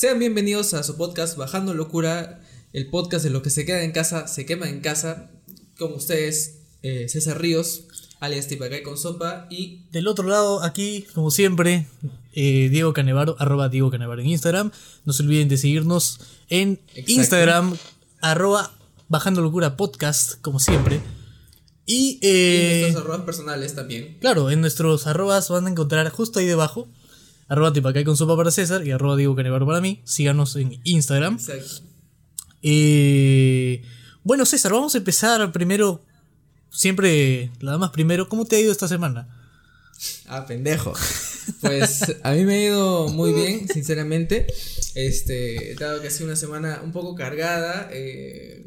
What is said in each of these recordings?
Sean bienvenidos a su podcast Bajando Locura, el podcast de lo que se queda en casa, se quema en casa. Con ustedes, eh, César Ríos, alias Tipacay con Sopa y... Del otro lado, aquí, como siempre, eh, Diego Canevaro, arroba Diego Canevaro en Instagram. No se olviden de seguirnos en Exacto. Instagram, arroba Bajando Locura Podcast, como siempre. Y, y eh, nuestros arrobas personales también. claro, en nuestros arrobas van a encontrar justo ahí debajo, arroba Tipacay con Sopa para César y arroba Diego Canevaro para mí. Síganos en Instagram. Exacto. Eh, bueno, César, vamos a empezar primero, siempre, nada más primero, ¿cómo te ha ido esta semana? Ah, pendejo. Pues a mí me ha ido muy bien, sinceramente. Este, dado que ha sido una semana un poco cargada, eh,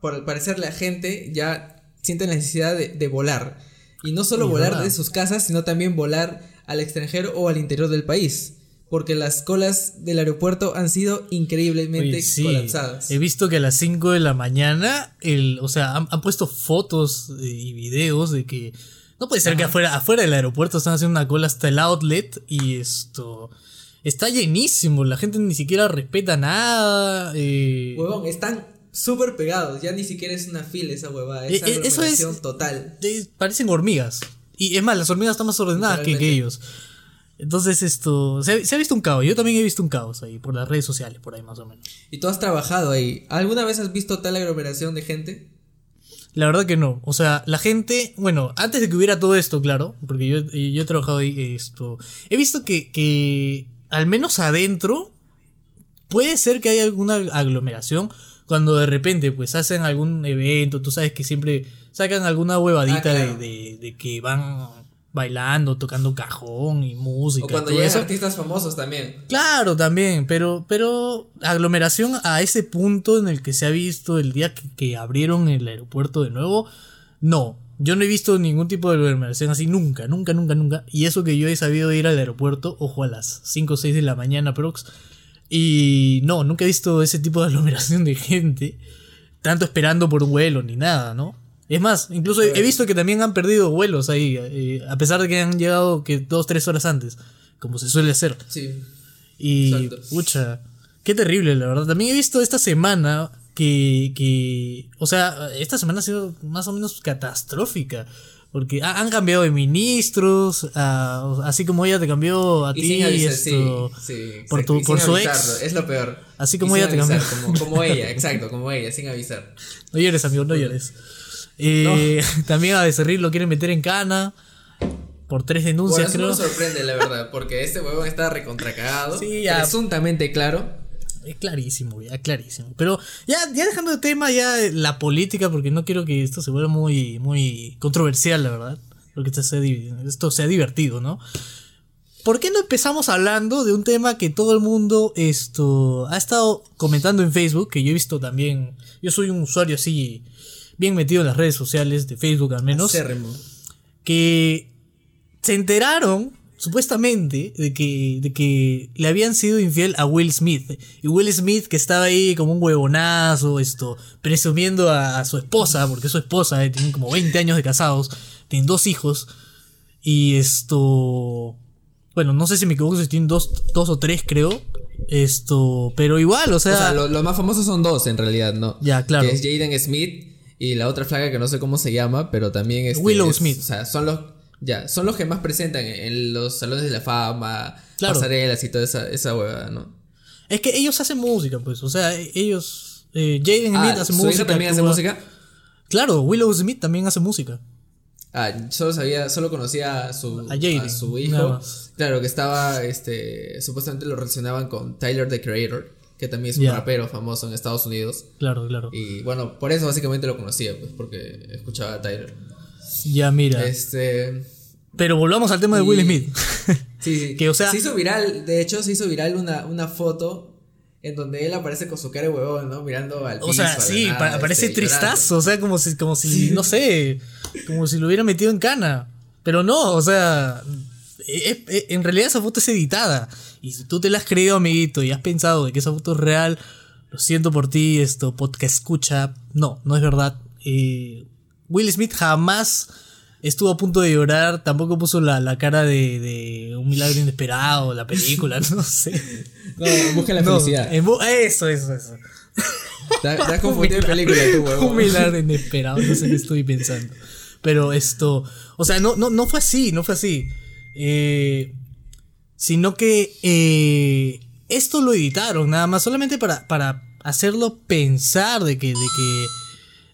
por al parecer la gente ya siente la necesidad de, de volar. Y no solo volar ¿verdad? de sus casas, sino también volar al extranjero o al interior del país. Porque las colas del aeropuerto han sido increíblemente sí, colapsadas. He visto que a las 5 de la mañana, el, o sea, han, han puesto fotos eh, y videos de que no puede ser que afuera, afuera del aeropuerto están haciendo una cola hasta el outlet y esto está llenísimo, la gente ni siquiera respeta nada. eh, Huevón, están súper pegados. Ya ni siquiera es una fila esa huevada. Eh, Es eh, eso es- aglomeración total. eh, parecen hormigas. Y es más, las hormigas están más ordenadas que, que ellos. Entonces esto, se ha, se ha visto un caos, yo también he visto un caos ahí por las redes sociales, por ahí más o menos. Y tú has trabajado ahí. ¿Alguna vez has visto tal aglomeración de gente? La verdad que no. O sea, la gente, bueno, antes de que hubiera todo esto, claro, porque yo, yo he trabajado ahí, esto, he visto que, que al menos adentro puede ser que haya alguna aglomeración cuando de repente pues hacen algún evento, tú sabes que siempre sacan alguna huevadita Ah, claro. de, de, de que van bailando, tocando cajón y música. O cuando llegan eso. artistas famosos también. Claro, también, pero, pero aglomeración a ese punto en el que se ha visto el día que, que abrieron el aeropuerto de nuevo, no. Yo no he visto ningún tipo de aglomeración así nunca, nunca, nunca, nunca. Y eso que yo he sabido ir al aeropuerto, ojo, a las 5 o 6 de la mañana, prox. Y no, nunca he visto ese tipo de aglomeración de gente, tanto esperando por un vuelo ni nada, ¿no? Es más, incluso he he visto que también han perdido vuelos ahí, eh, a pesar de que han llegado que dos, tres horas antes, como se suele hacer. Sí. Y, Exacto. pucha, qué terrible, la verdad. También he visto esta semana que, que, o sea, esta semana ha sido más o menos catastrófica. Porque ha- han cambiado de ministros, ah, así como ella te cambió a Y ti, sin avisar, esto, sí, sí, por, tu, y por su avisarlo, ex. Es lo peor. Así Y como ella te cambió. Como, como ella, exacto, como ella, sin avisar. No llores, amigo, no llores. Eh, También a Becerril lo quieren meter en cana por tres Bueno, denuncias, eso creo. me sorprende, la verdad, porque este huevón está recontracagado. Sí, ya. Presuntamente claro. Es clarísimo, ya, clarísimo. Pero ya, ya dejando de tema ya eh, la política, porque no quiero que esto se vuelva muy, muy controversial, la verdad. Porque esto sea, esto sea divertido, ¿no? ¿Por qué no empezamos hablando de un tema que todo el mundo esto ha estado comentando en Facebook, que yo he visto también, yo soy un usuario así bien metido en las redes sociales, de Facebook al menos, Acérrimo. que se enteraron supuestamente de que, de que le habían sido infiel a Will Smith. Y Will Smith que estaba ahí como un huevonazo, esto, presumiendo a, a su esposa, porque es su esposa, eh, tienen como 20 años de casados, tienen dos hijos. Y esto... Bueno, no sé si me equivoco, si tienen dos, dos o tres creo. Esto, pero igual, o sea... O sea, lo- los más famosos son dos en realidad, ¿no? Ya, claro. Que es Jaden Smith y la otra flaga que no sé cómo se llama, pero también es. Willow Smith. O sea, son los. Ya, son los que más presentan en, los salones de la fama, Claro. pasarelas y toda esa, esa huevada, ¿no? Es que ellos hacen música, pues. O sea, ellos... eh, Jaden Smith Ah, hace ¿su música. hija también hace música? Claro, Willow Smith también hace música. Ah, solo sabía, solo conocía a su, A Jaden, a su nada hijo. Claro, que estaba, este, supuestamente lo relacionaban con Tyler the Creator, que también es un rapero famoso en Estados Unidos. Claro, claro. Y bueno, por eso básicamente lo conocía, pues, porque escuchaba a Tyler. Ya, mira. Este, Pero volvamos al tema de y- Will Smith. sí, sí. Que, o sea- se hizo viral, de hecho, se hizo viral una, una foto en donde él aparece con su cara de huevón, ¿no? Mirando al piso. o sea, sí, nada, pa- parece este, llorando. tristazo. O sea, como si, como si no sé, como si lo hubiera metido en cana. Pero no, o sea, es- es- en realidad esa foto es editada. Y si tú te la has creído, amiguito, y has pensado de que esa foto es real, lo siento por ti, esto, podcast escucha. No, no es verdad. Eh, Will Smith jamás estuvo a punto de llorar, tampoco puso la, la cara de, de un milagro inesperado, la película, no sé. No, busca la No, felicidad. eso, eso, eso. Has confundido de película tú, Un huevón. milagro inesperado, no sé qué estoy pensando. Pero esto, o sea, no, no, no fue así, no fue así. Eh, sino que eh, esto lo editaron nada más, solamente para, para hacerlo pensar de que, de que,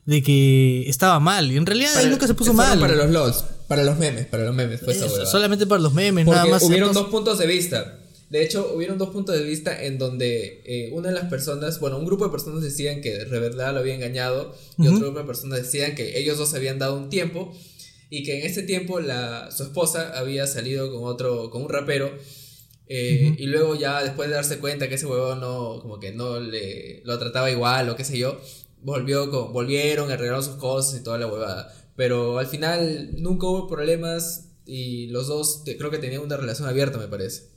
de que estaba mal. Y en realidad Para- él nunca se puso mal. Para los LOLs, para los memes, para los memes fue Eso, solamente para los memes, Porque nada más. hubieron dos puntos de vista. De hecho, hubieron dos puntos de vista en donde eh, una de las personas, bueno, un grupo de personas decían que de verdad lo había engañado y otro grupo de personas decían que ellos dos se habían dado un tiempo y que en ese tiempo la, su esposa había salido con otro, con un rapero eh, y luego ya después de darse cuenta que ese huevón no, como que no le lo trataba igual o qué sé yo, volvió volvieron, arreglaron sus cosas y toda la huevada. Pero al final nunca hubo problemas y los dos creo que tenían una relación abierta, me parece.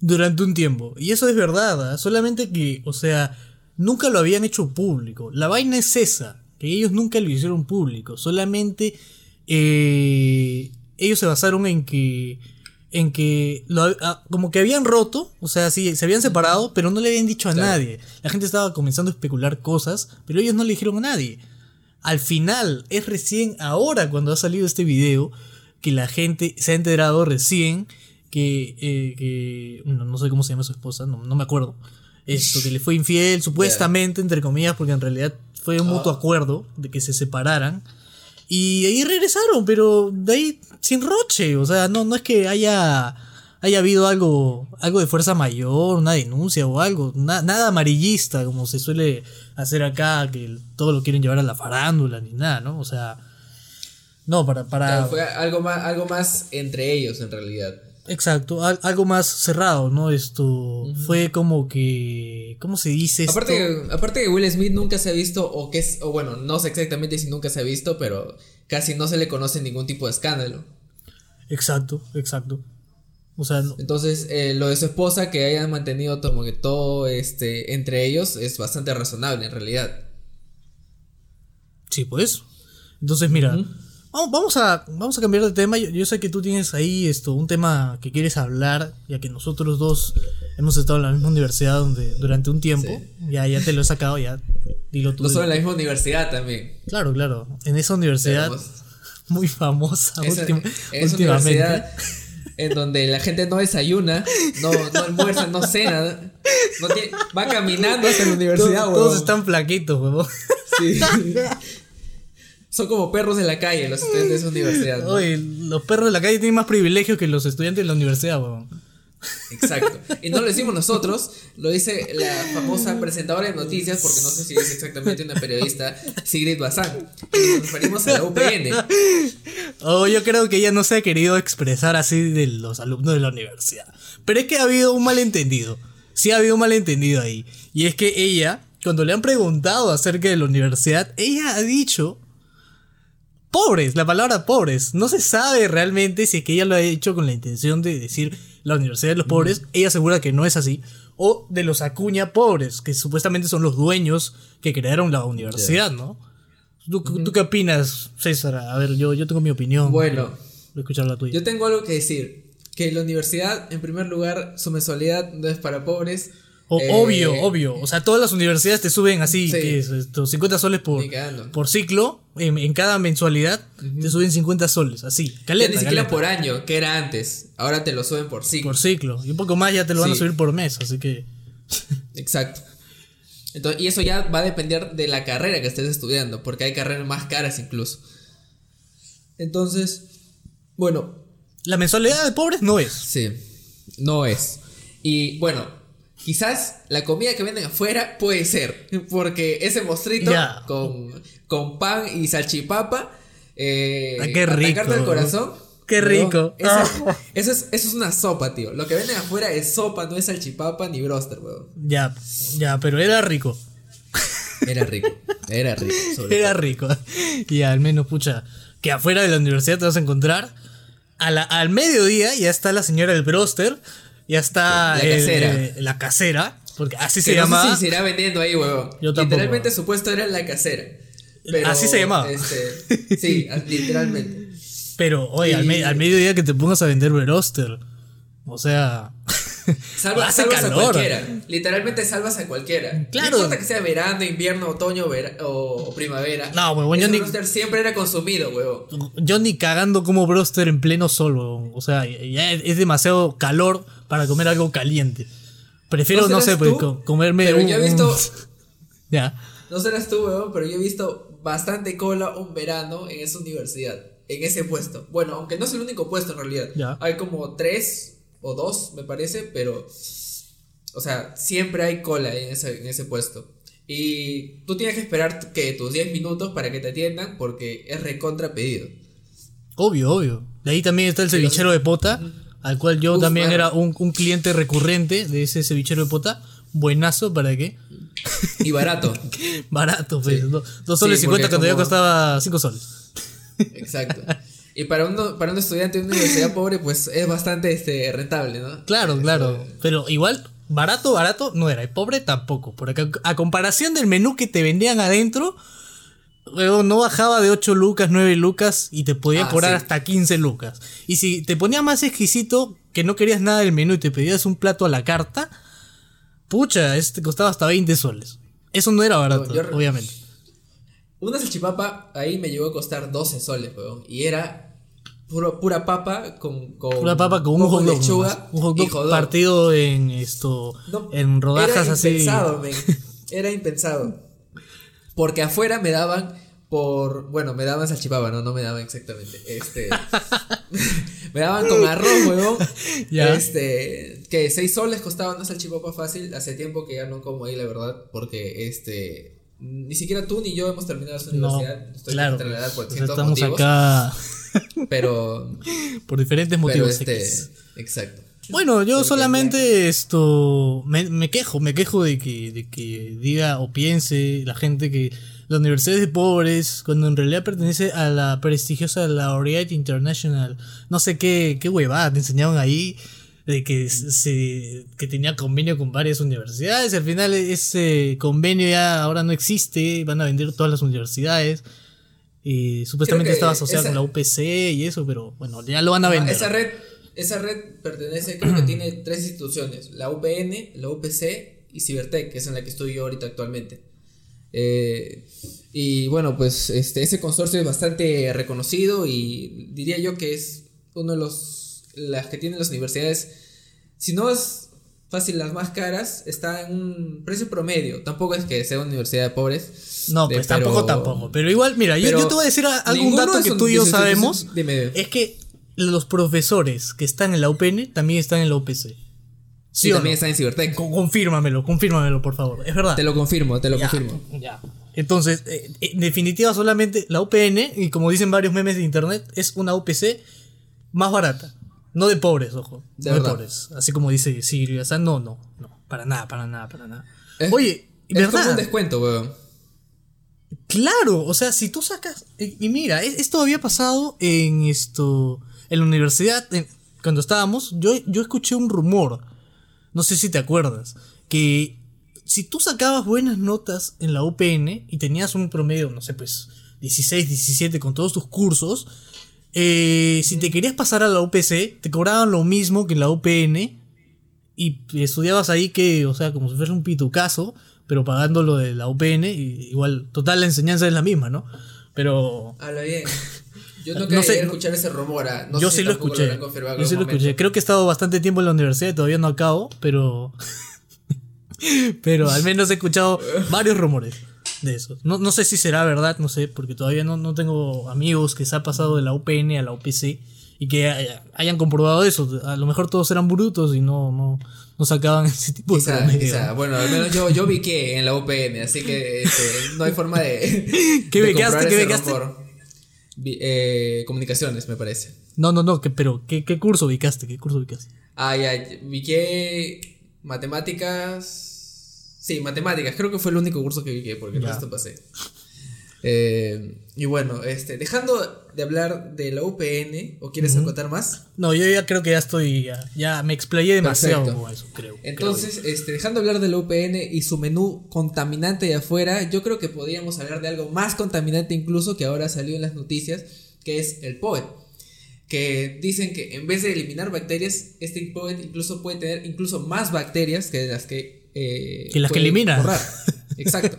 durante un tiempo. Y eso es verdad, ¿ah? solamente que, o sea, nunca lo habían hecho público. La vaina es esa, que ellos nunca lo hicieron público, solamente eh, ellos se basaron en que, en que, lo- ah, como que habían roto, o sea, sí, se habían separado, pero no le habían dicho a Claro. nadie. La gente estaba comenzando a especular cosas, pero ellos no le dijeron a nadie. Al final, es recién ahora cuando ha salido este video que la gente se ha enterado recién que, eh, que no, no sé cómo se llama su esposa, no, no me acuerdo. Esto, que le fue infiel, supuestamente, entre comillas, porque en realidad fue un mutuo acuerdo de que se separaran. Y ahí regresaron, pero de ahí sin roche. O sea, no, no es que haya, haya habido algo, algo de fuerza mayor, una denuncia o algo. na- nada amarillista, como se suele hacer acá, que todo lo quieren llevar a la farándula ni nada, ¿no? O sea, no, para... para Claro, fue algo más, algo más entre ellos en realidad. Exacto, al- algo más cerrado, ¿no? Esto fue como que... ¿Cómo se dice esto? Aparte, que- aparte que Will Smith nunca se ha visto, o que es, o bueno, no sé exactamente si nunca se ha visto, pero casi no se le conoce ningún tipo de escándalo. Exacto, exacto. O sea, no- Entonces, eh, lo de su esposa que hayan mantenido como que todo este entre ellos es bastante razonable en realidad. Sí, pues. Entonces, mira, vamos, a, vamos a cambiar de tema. Yo, yo sé que tú tienes ahí esto, un tema que quieres hablar, ya que nosotros dos hemos estado en la misma universidad donde, durante un tiempo. Ya, ya te lo he sacado, ya. Dilo tú. No solo en la misma universidad también. Claro, claro. En esa universidad Tenemos muy famosa esa, última- esa últimamente. universidad en donde la gente no desayuna, no, no almuerza, no cena, no tiene- va caminando hasta la universidad, Todos, todos están flaquitos, huevón. Sí. Son como perros de la calle los estudiantes de esa universidad. ¿no? Oye, los perros de la calle tienen más privilegios que los estudiantes de la universidad, huevón. Exacto. Y no lo decimos nosotros, lo dice la famosa presentadora de noticias, porque no sé si es exactamente una periodista, Sigrid Bazán. Nos referimos a la UPN. Oh, yo creo que ella no se ha querido expresar así de los alumnos de la universidad. Pero es que ha habido un malentendido. Sí ha habido un malentendido ahí. Y es que ella, cuando le han preguntado acerca de la universidad, ella ha dicho pobres, la palabra pobres. No se sabe realmente si es que ella lo ha hecho con la intención de decir la universidad de los pobres. Ella asegura que no es así. O de los acuña pobres, que supuestamente son los dueños que crearon la universidad, ¿no? ¿Tú, tú qué opinas, César? A ver, yo, yo tengo mi opinión. Bueno. Voy a escuchar la tuya. Yo tengo algo que decir. Que la universidad, en primer lugar, su mensualidad no es para pobres. O- Eh, obvio, obvio. O sea, todas las universidades te suben así, Sí. que es esto, 50 soles por, por ciclo. En, en cada mensualidad te suben 50 soles, así. Ya Caleta, ni siquiera caleta. por año, que era antes. Ahora te lo suben por ciclo. Por ciclo. Y un poco más ya te lo van a subir por mes, así que. Exacto. Entonces, y eso ya va a depender de la carrera que estés estudiando, porque hay carreras más caras incluso. Entonces, bueno, La mensualidad de pobres no es. sí, no es. Y bueno, quizás la comida que venden afuera puede ser, porque ese mostrito con, con pan y salchipapa, eh, Ah, qué rico, ¿no? corazón. Qué rico. Eso, Ah. eso es, eso es una sopa, tío. Lo que venden afuera es sopa, no es salchipapa ni broster, weón. Ya, ya, pero era rico. Era rico, era rico. Era todo. rico. Y al menos, pucha, que afuera de la universidad te vas a encontrar. A la- al mediodía ya está la señora del broster. Ya está La el- casera. eh, la casera. Porque así se no llama. sé si se irá vendiendo ahí, huevón. Yo tampoco. Literalmente supuesto era la casera. Pero, Así se llamaba. este, sí, literalmente. Pero, oye, al, me- al mediodía que te pongas a vender Veroster. O sea. Salva- Hace salvas a cualquiera. Literalmente salvas a cualquiera. Claro. No importa que sea verano, invierno, otoño vera- o, primavera. No, huevón, yo Ese ni- roster siempre era consumido, huevón. Yo ni cagando como broster en pleno sol, weón. O sea, ya es demasiado calor para comer algo caliente. Prefiero, no, sé, pues, comerme Pero un- yo he visto, ya. no serás tú, huevón, pero yo he visto bastante cola un verano en esa universidad. En ese puesto. Bueno, aunque no es el único puesto en realidad. Hay como tres o dos, me parece, pero. O sea, siempre hay cola en ese, en ese puesto. Y tú tienes que esperar que tus 10 minutos para que te atiendan porque es recontra pedido. Obvio, obvio. De ahí también está el cevichero de pota, al cual yo Uf, también mano. era un, un cliente recurrente de ese cevichero de pota. Buenazo, ¿para qué? Y barato. Barato, pues. Sí. do- Dos soles Sí, cincuenta cuando ya como- costaba cinco soles. Exacto. Y para, uno, para un estudiante de una universidad pobre, pues es bastante este, rentable, ¿no? Claro, Eso, claro. Pero igual, barato, barato no era. Y pobre tampoco. Porque a comparación del menú que te vendían adentro, no bajaba de 8 lucas, 9 lucas y te podía Ah, cobrar sí. hasta 15 lucas. Y si te ponías más exquisito, que no querías nada del menú y te pedías un plato a la carta, pucha, este costaba hasta 20 soles. Eso no era barato, yo- obviamente. Una salchipapa ahí me llegó a costar 12 soles, weón. Y era puro- pura papa con, con Una papa con un hot dog. lechuga. Un hot dog partido en esto. No, en rodajas era así. Impensado. Era impensado. Porque afuera me daban por. Bueno, me daban salchipapa, no, no me daban exactamente. Este. me daban con arroz, huevón. Ya. Este. Que 6 soles costaba una salchipapa fácil. Hace tiempo que ya no como ahí, la verdad. Porque este. Ni siquiera tú ni yo hemos terminado No, universidad. Estoy claro. la edad por o sea, ciertos estamos motivos. acá Pero. por diferentes Pero motivos. este. X. Exacto. Bueno, yo solamente esto me, me quejo, me quejo de que, de que diga o piense la gente que la universidad es de pobres, cuando en realidad pertenece a la prestigiosa Laureate International. No sé qué, qué huevada te enseñaron ahí, de que se que tenía convenio con varias universidades. Al final ese convenio ya ahora no existe, van a vender todas las universidades. Y supuestamente estaba asociado esa- con la UPC y eso, pero bueno, ya lo van a vender. esa red, esa red pertenece, creo que tiene tres instituciones, la UPN, la UPC y Cibertech, que es en la que estoy yo ahorita actualmente. Eh, y bueno, pues este, ese consorcio es bastante reconocido y diría yo que es uno de los, las que tienen las universidades, si no es fácil las más caras, está en un precio promedio, tampoco es que sea una universidad de pobres. No, de- pues tampoco, pero- tampoco. Pero igual, mira, yo, yo te voy a decir algún dato que tú y yo sabemos. dime. Es que los profesores que están en la UPN también están en la UPC. ¿Sí y también no? está en Cibertech. Con- confírmamelo, confírmamelo, por favor. Es verdad. Te lo confirmo, te lo Ya, confirmo. ya. Entonces, eh, en definitiva, solamente la UPN, y como dicen varios memes de internet, es una UPC más barata. No de pobres, ojo. De no de verdad. pobres. Así como dice Silvia. O sea, no, no, no. Para nada, para nada, para nada. Es- Oye, Es ¿verdad? como un descuento, weón. Claro, o sea, si tú sacas. Y mira, es- esto había pasado en esto. En la universidad, en- cuando estábamos, yo, yo escuché un rumor. No sé si te acuerdas. Que si tú sacabas buenas notas en la UPN y tenías un promedio, no sé, pues 16, 17 con todos tus cursos. eh, si te querías pasar a la UPC, te cobraban lo mismo que en la UPN. Y estudiabas ahí que, o sea, como si fuera un pitucazo, pero pagando lo de la UPN, y igual, total, la enseñanza es la misma, ¿no? Pero Habla bien. Yo no No sé, escuchar ese rumor. ah, No yo sí si lo escuché. en Yo sí lo escuché. Creo que he estado bastante tiempo en la universidad y todavía no acabo, pero. pero al menos he escuchado varios rumores de eso. No, no sé si será verdad, no sé, porque todavía no, no tengo amigos que se ha pasado de la UPN a la UPC y que haya- hayan comprobado eso. A lo mejor todos eran brutos y no, no, no sacaban ese tipo de Quizá, promedio. quizá. Bueno, al menos yo, yo vi que en la UPN, así que este, no hay forma de. ¿Qué de becaste? ¿Qué becaste? rumor. Eh, comunicaciones, me parece. No, no, no, que, pero ¿qué, ¿qué curso ubicaste? ¿Qué curso ubicaste? Ah, ya, vi que matemáticas. Sí, matemáticas. Creo que fue el único curso que vi que, porque el resto pasé. Eh, y bueno, este, dejando de hablar de la UPN, ¿o quieres acotar más? No, yo ya creo que ya estoy, ya, ya me explayé demasiado con eso, creo. Entonces, este, dejando de hablar de la UPN y su menú contaminante de afuera, yo creo que podríamos hablar de algo más contaminante incluso que ahora salió en las noticias, que es el POE. que dicen que en vez de eliminar bacterias, este poet incluso puede tener incluso más bacterias que las que... eh, Que las que elimina. borrar. Exacto.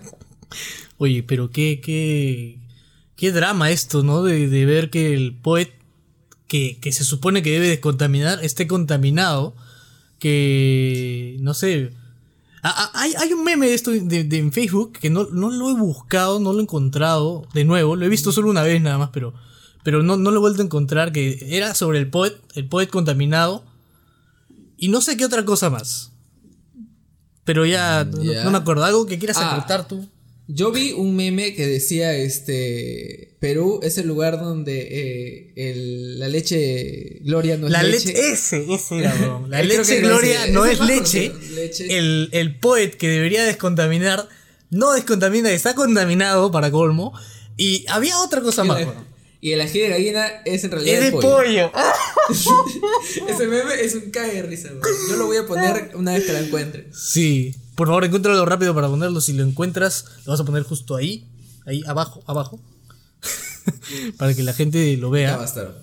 Oye, pero qué, qué, qué drama esto, ¿no? De, de ver que el poet que, que se supone que debe descontaminar esté contaminado. Que, no sé. A- a- Hay, hay un meme de esto de, de- en Facebook que no, no lo he buscado, no lo he encontrado de nuevo. Lo he visto solo una vez nada más, pero, pero no, no lo he vuelto a encontrar. Que era sobre el poet, el poet contaminado. Y no sé qué otra cosa más. Pero ya, no- me acuerdo. Algo que quieras Ah. tú. Yo vi un meme que decía, este, Perú es el lugar donde eh, el- la leche Gloria no es La leche. leche, ese, ese era, bro. La leche no Gloria es- no es más leche. leche. El, el poet que debería descontaminar, no descontamina, está contaminado para colmo. Y había otra cosa más, bro. Y el ají de gallina es en realidad Es de pollo. pollo. Ese meme es un cae de risa, bro. Yo lo voy a poner una vez que la encuentre. Sí. Por favor, encuéntralo rápido para ponerlo. Si lo encuentras, lo vas a poner justo ahí. Ahí, abajo, abajo. para que la gente lo Ya vea. va a estar.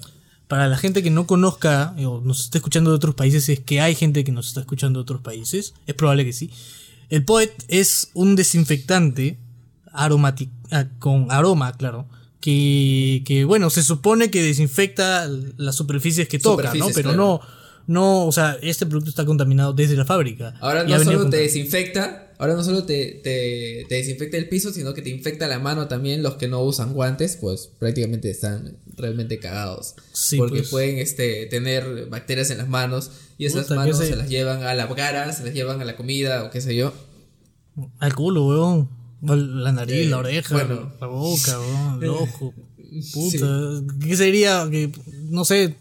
Para la gente que no conozca eh, o nos está escuchando de otros países, es que hay gente que nos está escuchando de otros países. Es probable que sí. El Poet es un desinfectante aromati- ah, con aroma, claro. Que, que, bueno, se supone que desinfecta las superficies que toca, ¿no? Pero claro. no, no, o sea, este producto está contaminado desde la fábrica. Ahora no solo te desinfecta, ahora no solo te, te, te desinfecta el piso, sino que te infecta la mano también. Los que no usan guantes, pues prácticamente están realmente cagados. Sí, porque pues. pueden este, tener bacterias en las manos y esas Puta, manos se las llevan a la cara, se las llevan a la comida o qué sé yo. Al culo, weón. La nariz, Eh, la oreja, bueno. la boca, weón, el ojo. Puta. ¿Qué sería que, no sé,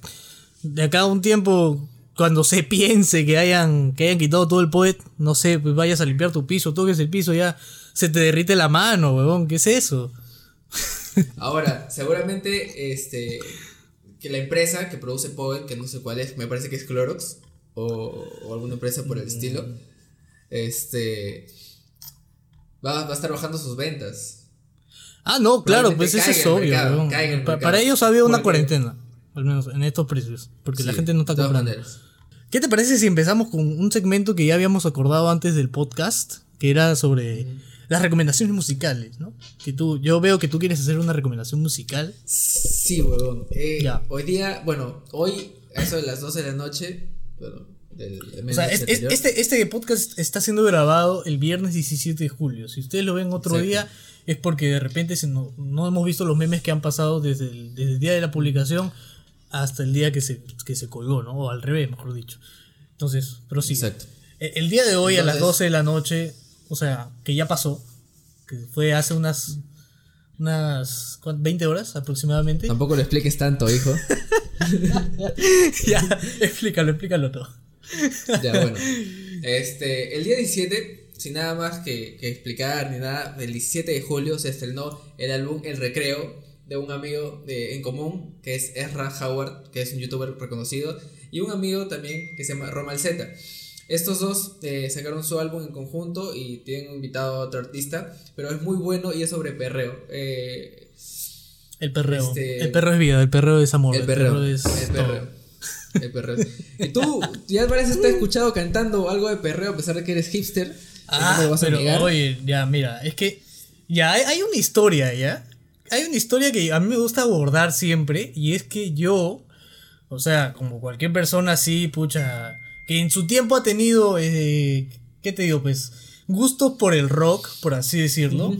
de acá a un tiempo, cuando se piense que hayan, que hayan quitado todo el poet, no sé, pues vayas a limpiar tu piso, toques el piso, ya se te derrite la mano, weón. ¿Qué es eso? Ahora, seguramente este que la empresa que produce Poet, que no sé cuál es, me parece que es Clorox o, o alguna empresa por el estilo, este va, va a estar bajando sus ventas. Ah, no, claro, pues eso es obvio, mercado, para ellos había una cuarentena, al menos en estos precios, porque la gente no está comprando. maneras. ¿Qué te parece si empezamos con un segmento que ya habíamos acordado antes del podcast? Que era sobre las recomendaciones musicales, ¿no? Que tú, yo veo que tú quieres hacer una recomendación musical. Sí, huevón. Eh, Ya. Hoy día, bueno, hoy, a eso de las 12 de la noche, bueno, del, del O sea, medianoche es- es- anterior. este, este podcast está siendo grabado el viernes 17 de julio. Si ustedes lo ven otro Exacto. día, es porque de repente se no, no hemos visto los memes que han pasado desde el, desde el día de la publicación hasta el día que se, que se colgó, ¿no? O al revés, mejor dicho. Entonces, prosigue. Exacto. El, el día de hoy a las Entonces- 12 de la noche, o sea, que ya pasó, que fue hace unas, unas ¿cuánto? 20 horas aproximadamente. Tampoco lo expliques tanto, hijo. ya, explícalo, explícalo todo. Ya, bueno. Este, el día 17, sin nada más que, que explicar ni nada, el 17 de julio se estrenó el álbum El Recreo de un amigo de- en común, que es Ezra Howard, que es un youtuber reconocido, y un amigo también que se llama Romal Z. Estos dos eh, sacaron su álbum en conjunto y tienen invitado a otro artista, pero es muy bueno y es sobre perreo. Eh, El perreo. Este- El perro es vida, el perreo es amor. el perreo. es el todo. perreo. El perreo. Y tú, ya parece has escuchado cantando algo de perreo a pesar de que eres hipster. Ah, no me lo vas a pero negar. oye, ya, mira, es que ya hay, hay una historia, ¿ya? Hay una historia que a mí me gusta abordar siempre y es que yo, o sea, como cualquier persona así, pucha, que en su tiempo ha tenido, eh, ¿qué te digo? Pues gustos por el rock, por así decirlo.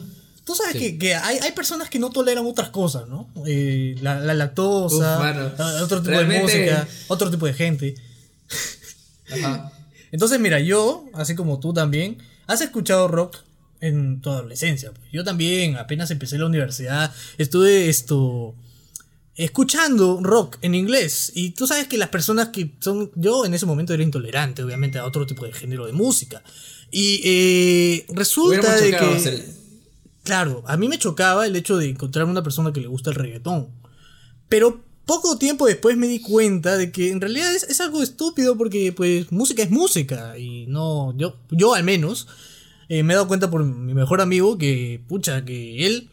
Tú sabes Sí. que, que hay, hay personas que no toleran otras cosas, ¿no? Eh, la, la lactosa, Uf, otro tipo Realmente- de música, otro tipo de gente. Ajá. Entonces, mira, yo, así como tú también, has escuchado rock en tu adolescencia. pues. Yo también, apenas empecé la universidad, estuve esto escuchando rock en inglés. Y tú sabes que las personas que son. Yo en ese momento era intolerante, obviamente, a otro tipo de género de música. Y eh, resulta de que. Claro, a mí me chocaba el hecho de encontrarme una persona que le gusta el reggaetón. Pero poco tiempo después me di cuenta de que en realidad es, es algo estúpido porque pues música es música y no, yo, yo al menos eh, me he dado cuenta por mi mejor amigo que, pucha, que él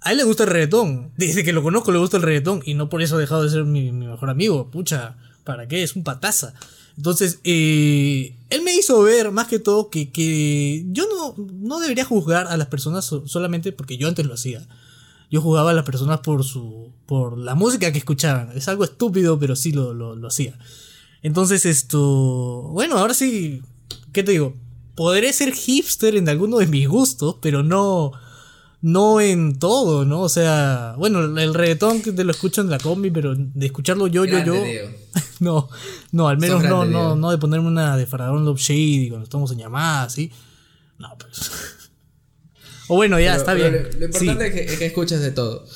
A él le gusta el reggaetón. Desde que lo conozco le gusta el reggaetón. Y no por eso ha dejado de ser mi, mejor amigo. Pucha, ¿para qué? Es un pataza. Entonces, eh, él me hizo ver más que todo que, que yo no, no debería juzgar a las personas so- solamente porque yo antes lo hacía. Yo juzgaba a las personas por su. por la música que escuchaban. Es algo estúpido, pero sí lo, lo, lo hacía. Entonces, esto. Bueno, ahora sí. ¿Qué te digo? Podré ser hipster en alguno de mis gustos, pero no. No en todo, ¿no? O sea, bueno, el reggaetón que te lo escucho en la combi, pero de escucharlo yo, yo, Grande, yo. Diego. No, no, al menos no, no, Diego. no de ponerme una de Faraón Love Shady cuando estamos en llamadas, ¿sí? No, pues. o bueno, ya, Pero- está pero bien. Lo, lo Sí. importante es, que, es que escuchas de todo.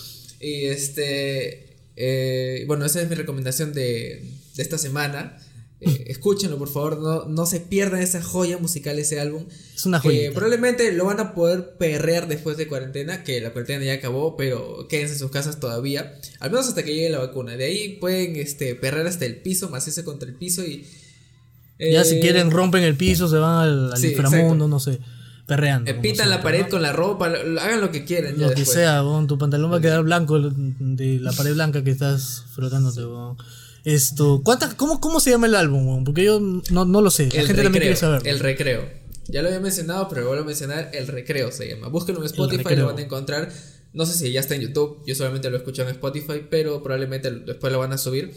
Y este. eh, bueno, esa es mi recomendación de, de esta semana. Eh, escúchenlo, por favor. No, no se pierdan esa joya musical, ese álbum. Es una Que joyita. probablemente lo van a poder perrear después de cuarentena. Que la cuarentena ya acabó, pero quédense en sus casas todavía. Al menos hasta que llegue la vacuna. De ahí pueden este, perrear hasta el piso, maciarse contra el piso y. Ya eh, si quieren rompen el piso, se van al, al sí, inframundo, exacto. no sé, perreando. eh, como pintan la pared ¿no? con la ropa, hagan lo que quieran. ya Lo que después. sea, tu pantalón va a quedar blanco de la pared blanca que estás frotándote. Esto, ¿cuántas, cómo, ¿cómo se llama el álbum? Porque yo no, no lo sé, la El gente también quiere recreo, saber. el recreo. Ya lo había mencionado, pero vuelvo a mencionar, el recreo se llama. Búsquenlo en Spotify, recreo. lo van a encontrar. No sé si ya está en YouTube, yo solamente lo escucho en Spotify, pero probablemente después lo van a subir.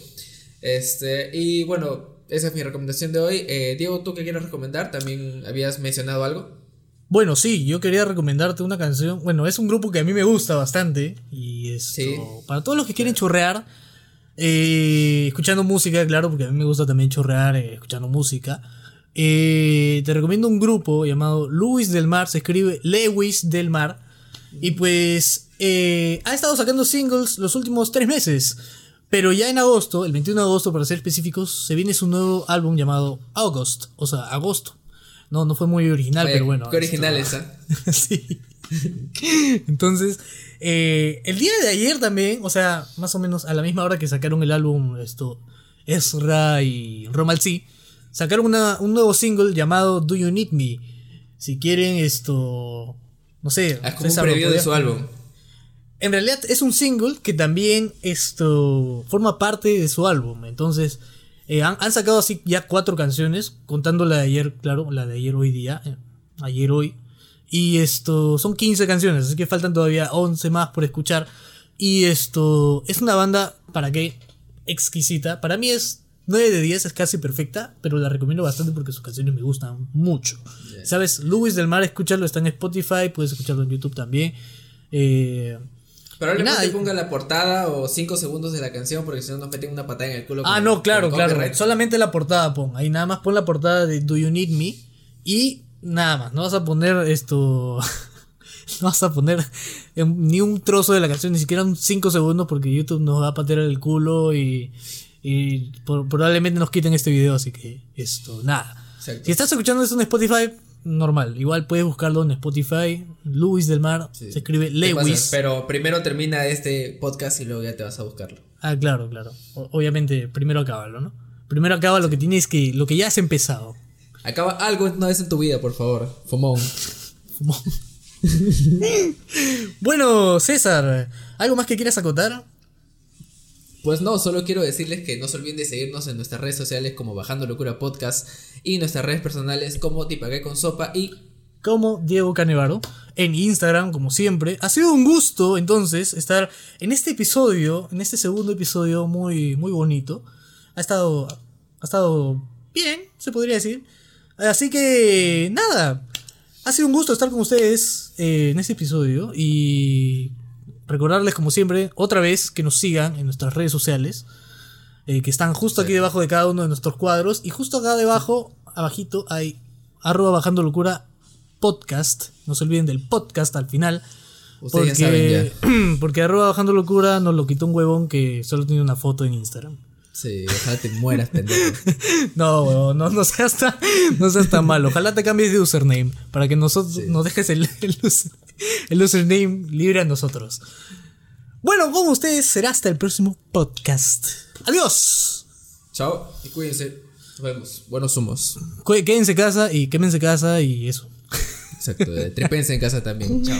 Este, y bueno, esa es mi recomendación de hoy. Eh, Diego, ¿tú qué quieres recomendar? También habías mencionado algo. Bueno, sí, yo quería recomendarte una canción. Bueno, es un grupo que a mí me gusta bastante. Y esto, Sí. para todos los que quieren chorrear, eh, escuchando música, claro, porque a mí me gusta también chorrear eh, escuchando música. eh, te recomiendo un grupo llamado Luis del Mar, se escribe Lewis del Mar. Y pues eh, ha estado sacando singles los últimos tres meses. Pero ya en agosto, el 21 de agosto para ser específicos, se viene su nuevo álbum llamado August, o sea, agosto. No, no fue muy original, pero bueno. Qué original esa. sí. Entonces, eh, el día de ayer también, o sea, más o menos a la misma hora que sacaron el álbum esto, Ezra y Romal C, sacaron una- un nuevo single llamado Do You Need Me. Si quieren esto, no sé, Ah, Es como un César, ¿lo preview de su álbum. en realidad es un single que también esto forma parte de su álbum. Entonces, eh, han, han sacado así ya cuatro canciones, contando la de ayer, claro, la de ayer hoy día, eh, ayer hoy. Y esto son 15 canciones, así que faltan todavía 11 más por escuchar. Y esto es una banda, ¿para qué? Exquisita. Para mí es 9 de 10, es casi perfecta, pero la recomiendo bastante porque sus canciones me gustan mucho. ¿Sabes? Luis del Mar, escúchalo, está en Spotify, puedes escucharlo en YouTube también. Eh, Probablemente ponga la portada o 5 segundos de la canción porque si no nos meten una patada en el culo. Ah, con- no, claro, claro. Solamente la portada pon. Ahí nada más pon la portada de Do You Need Me. Y nada más. No vas a poner esto. no vas a poner ni un trozo de la canción, ni siquiera un 5 segundos, porque YouTube nos va a patear el culo y. Y por- probablemente nos quiten este video, así que esto, nada. Exacto. Si estás escuchando esto en Spotify, normal. Igual puedes buscarlo en Spotify. Luis del Mar. Sí. Se escribe Lewis. Pero primero termina este podcast y luego ya te vas a buscarlo. Ah, claro, claro. O- obviamente, primero acábalo, ¿no? Primero acaba lo que tienes que. lo que ya has empezado. Acaba algo una vez en tu vida, por favor. Fumón. Bueno, César, ¿algo más que quieras acotar? Pues no, solo quiero decirles que no se olviden de seguirnos en nuestras redes sociales como Bajando Locura Podcast y nuestras redes personales como Tipagué con Sopa y Como Diego Canevaro, en Instagram, como siempre. Ha sido un gusto, entonces, estar en este episodio, en este segundo episodio muy, muy bonito. Ha estado, ha estado bien, se podría decir. Así que, nada, ha sido un gusto estar con ustedes eh, en este episodio y recordarles, como siempre, otra vez que nos sigan en nuestras redes sociales, eh, que están justo aquí debajo de cada uno de nuestros cuadros y justo acá debajo, abajito, hay arroba bajando locura podcast. No se olviden del podcast al final. Ustedes ya saben Porque, porque arroba bajando locura nos lo quitó un huevón que solo tiene una foto en Instagram. Sí, ojalá te mueras, pendejo. No, no, no seas tan, no seas tan malo. Ojalá te cambies de username para que nosotros nos dejes el, el, user- el username libre a nosotros. Bueno, con ustedes será hasta el próximo podcast. Adiós. Chao y cuídense. Nos vemos. Buenos humos. Quédense en casa y quémense casa y eso. Exacto. eh, Tripense en casa también. Chao.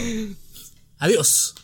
Adiós.